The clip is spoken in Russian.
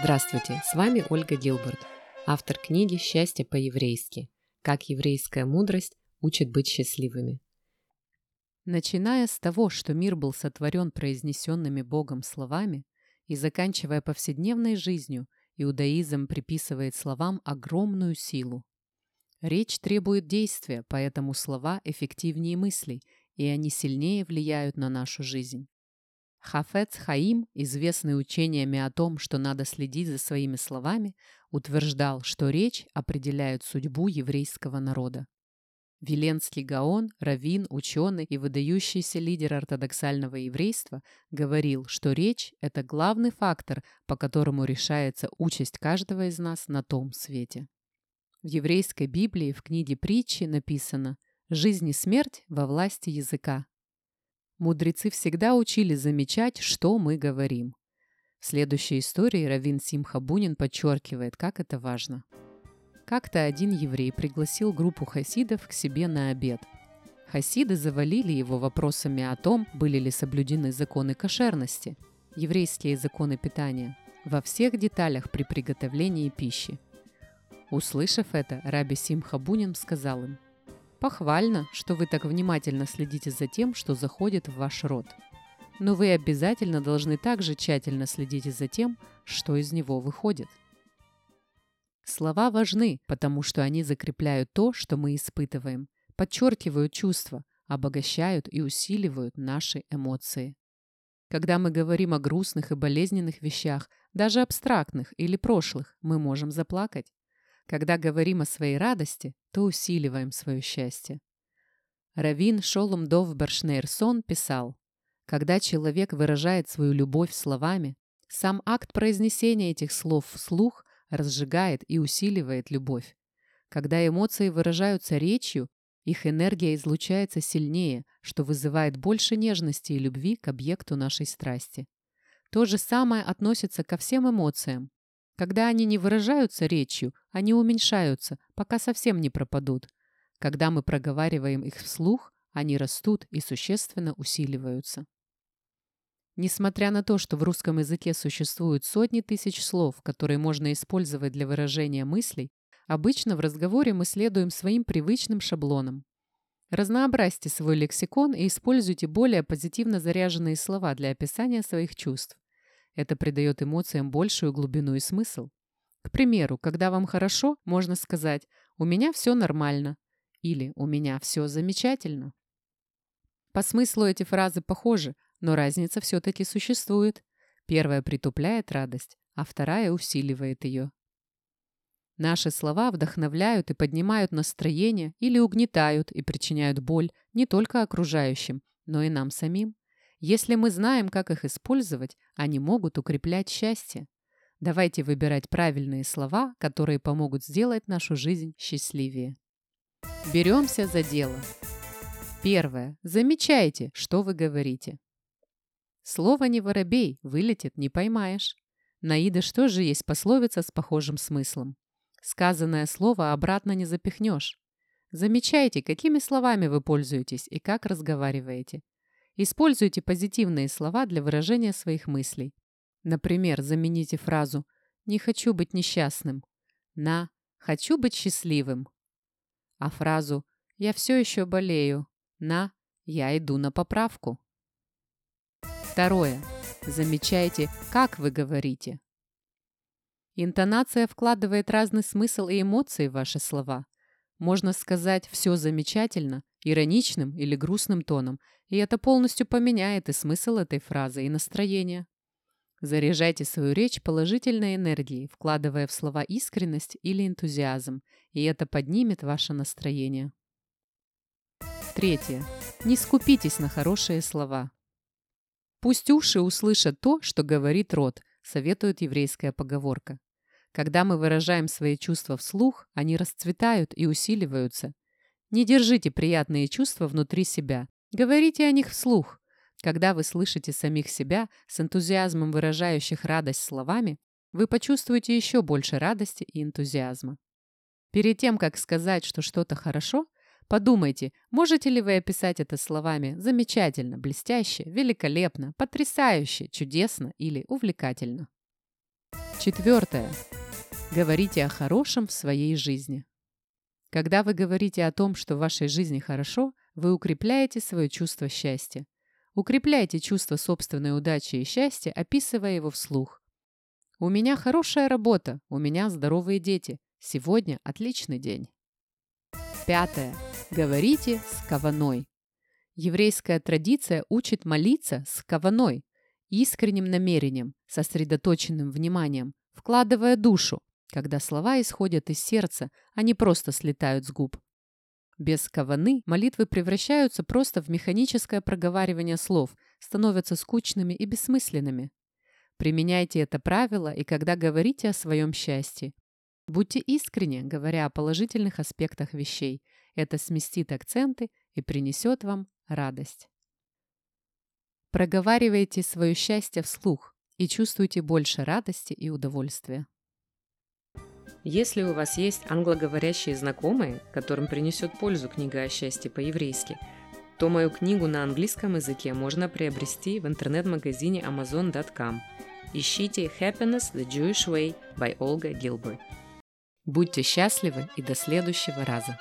Здравствуйте, с вами Ольга Гилберт, автор книги «Счастье по-еврейски. Как еврейская мудрость учит быть счастливыми». Начиная с того, что мир был сотворен произнесенными Богом словами, и заканчивая повседневной жизнью, иудаизм приписывает словам огромную силу. Речь требует действия, поэтому слова эффективнее мыслей, и они сильнее влияют на нашу жизнь. Хафец Хаим, известный учениями о том, что надо следить за своими словами, утверждал, что речь определяет судьбу еврейского народа. Веленский Гаон, раввин, ученый и выдающийся лидер ортодоксального еврейства говорил, что речь – это главный фактор, по которому решается участь каждого из нас на том свете. В еврейской Библии в книге притчи написано «Жизнь и смерть во власти языка». Мудрецы всегда учили замечать, что мы говорим. В следующей истории Равин Симха Бунин подчеркивает, как это важно. Как-то один еврей пригласил группу хасидов к себе на обед. Хасиды завалили его вопросами о том, были ли соблюдены законы кошерности, еврейские законы питания, во всех деталях при приготовлении пищи. Услышав это, Раби Симха Бунин сказал им – Похвально, что вы так внимательно следите за тем, что заходит в ваш рот. Но вы обязательно должны также тщательно следить за тем, что из него выходит. Слова важны, потому что они закрепляют то, что мы испытываем, подчеркивают чувства, обогащают и усиливают наши эмоции. Когда мы говорим о грустных и болезненных вещах, даже абстрактных или прошлых, мы можем заплакать. Когда говорим о своей радости, то усиливаем свое счастье. Равин Шолом Дов Баршнейрсон писал, «Когда человек выражает свою любовь словами, сам акт произнесения этих слов вслух разжигает и усиливает любовь. Когда эмоции выражаются речью, их энергия излучается сильнее, что вызывает больше нежности и любви к объекту нашей страсти. То же самое относится ко всем эмоциям. Когда они не выражаются речью, они уменьшаются, пока совсем не пропадут. Когда мы проговариваем их вслух, они растут и существенно усиливаются. Несмотря на то, что в русском языке существуют сотни тысяч слов, которые можно использовать для выражения мыслей, обычно в разговоре мы следуем своим привычным шаблонам. Разнообразьте свой лексикон и используйте более позитивно заряженные слова для описания своих чувств. Это придает эмоциям большую глубину и смысл. К примеру, когда вам хорошо, можно сказать «у меня все нормально» или «у меня все замечательно». По смыслу эти фразы похожи, но разница все-таки существует. Первая притупляет радость, а вторая усиливает ее. Наши слова вдохновляют и поднимают настроение или угнетают и причиняют боль не только окружающим, но и нам самим. Если мы знаем, как их использовать, они могут укреплять счастье. Давайте выбирать правильные слова, которые помогут сделать нашу жизнь счастливее. Беремся за дело. Первое. Замечайте, что вы говорите. Слово «не воробей» вылетит, не поймаешь. На идыш тоже есть пословица с похожим смыслом. Сказанное слово обратно не запихнешь. Замечайте, какими словами вы пользуетесь и как разговариваете. Используйте позитивные слова для выражения своих мыслей. Например, замените фразу «не хочу быть несчастным» на «хочу быть счастливым», а фразу «я все еще болею» на «я иду на поправку». Второе. Замечайте, как вы говорите. Интонация вкладывает разный смысл и эмоции в ваши слова. Можно сказать «все замечательно» ироничным или грустным тоном, и это полностью поменяет и смысл этой фразы, и настроение. Заряжайте свою речь положительной энергией, вкладывая в слова искренность или энтузиазм, и это поднимет ваше настроение. Третье. Не скупитесь на хорошие слова. Пусть уши услышат то, что говорит рот, советует еврейская поговорка. Когда мы выражаем свои чувства вслух, они расцветают и усиливаются. Не держите приятные чувства внутри себя. Говорите о них вслух. Когда вы слышите самих себя с энтузиазмом выражающих радость словами, вы почувствуете еще больше радости и энтузиазма. Перед тем, как сказать, что что-то хорошо, Подумайте, можете ли вы описать это словами «замечательно», «блестяще», «великолепно», «потрясающе», «чудесно» или «увлекательно». Четвертое. Говорите о хорошем в своей жизни. Когда вы говорите о том, что в вашей жизни хорошо, вы укрепляете свое чувство счастья. Укрепляйте чувство собственной удачи и счастья, описывая его вслух. «У меня хорошая работа, у меня здоровые дети. Сегодня отличный день». Пятое. Говорите с каваной. Еврейская традиция учит молиться с каваной, искренним намерением, сосредоточенным вниманием, вкладывая душу, когда слова исходят из сердца, а не просто слетают с губ. Без каваны молитвы превращаются просто в механическое проговаривание слов, становятся скучными и бессмысленными. Применяйте это правило и когда говорите о своем счастье. Будьте искренни, говоря о положительных аспектах вещей, это сместит акценты и принесет вам радость. Проговаривайте свое счастье вслух и чувствуйте больше радости и удовольствия. Если у вас есть англоговорящие знакомые, которым принесет пользу книга о счастье по-еврейски, то мою книгу на английском языке можно приобрести в интернет-магазине amazon.com. Ищите Happiness the Jewish Way by Olga Gilbert. Будьте счастливы и до следующего раза!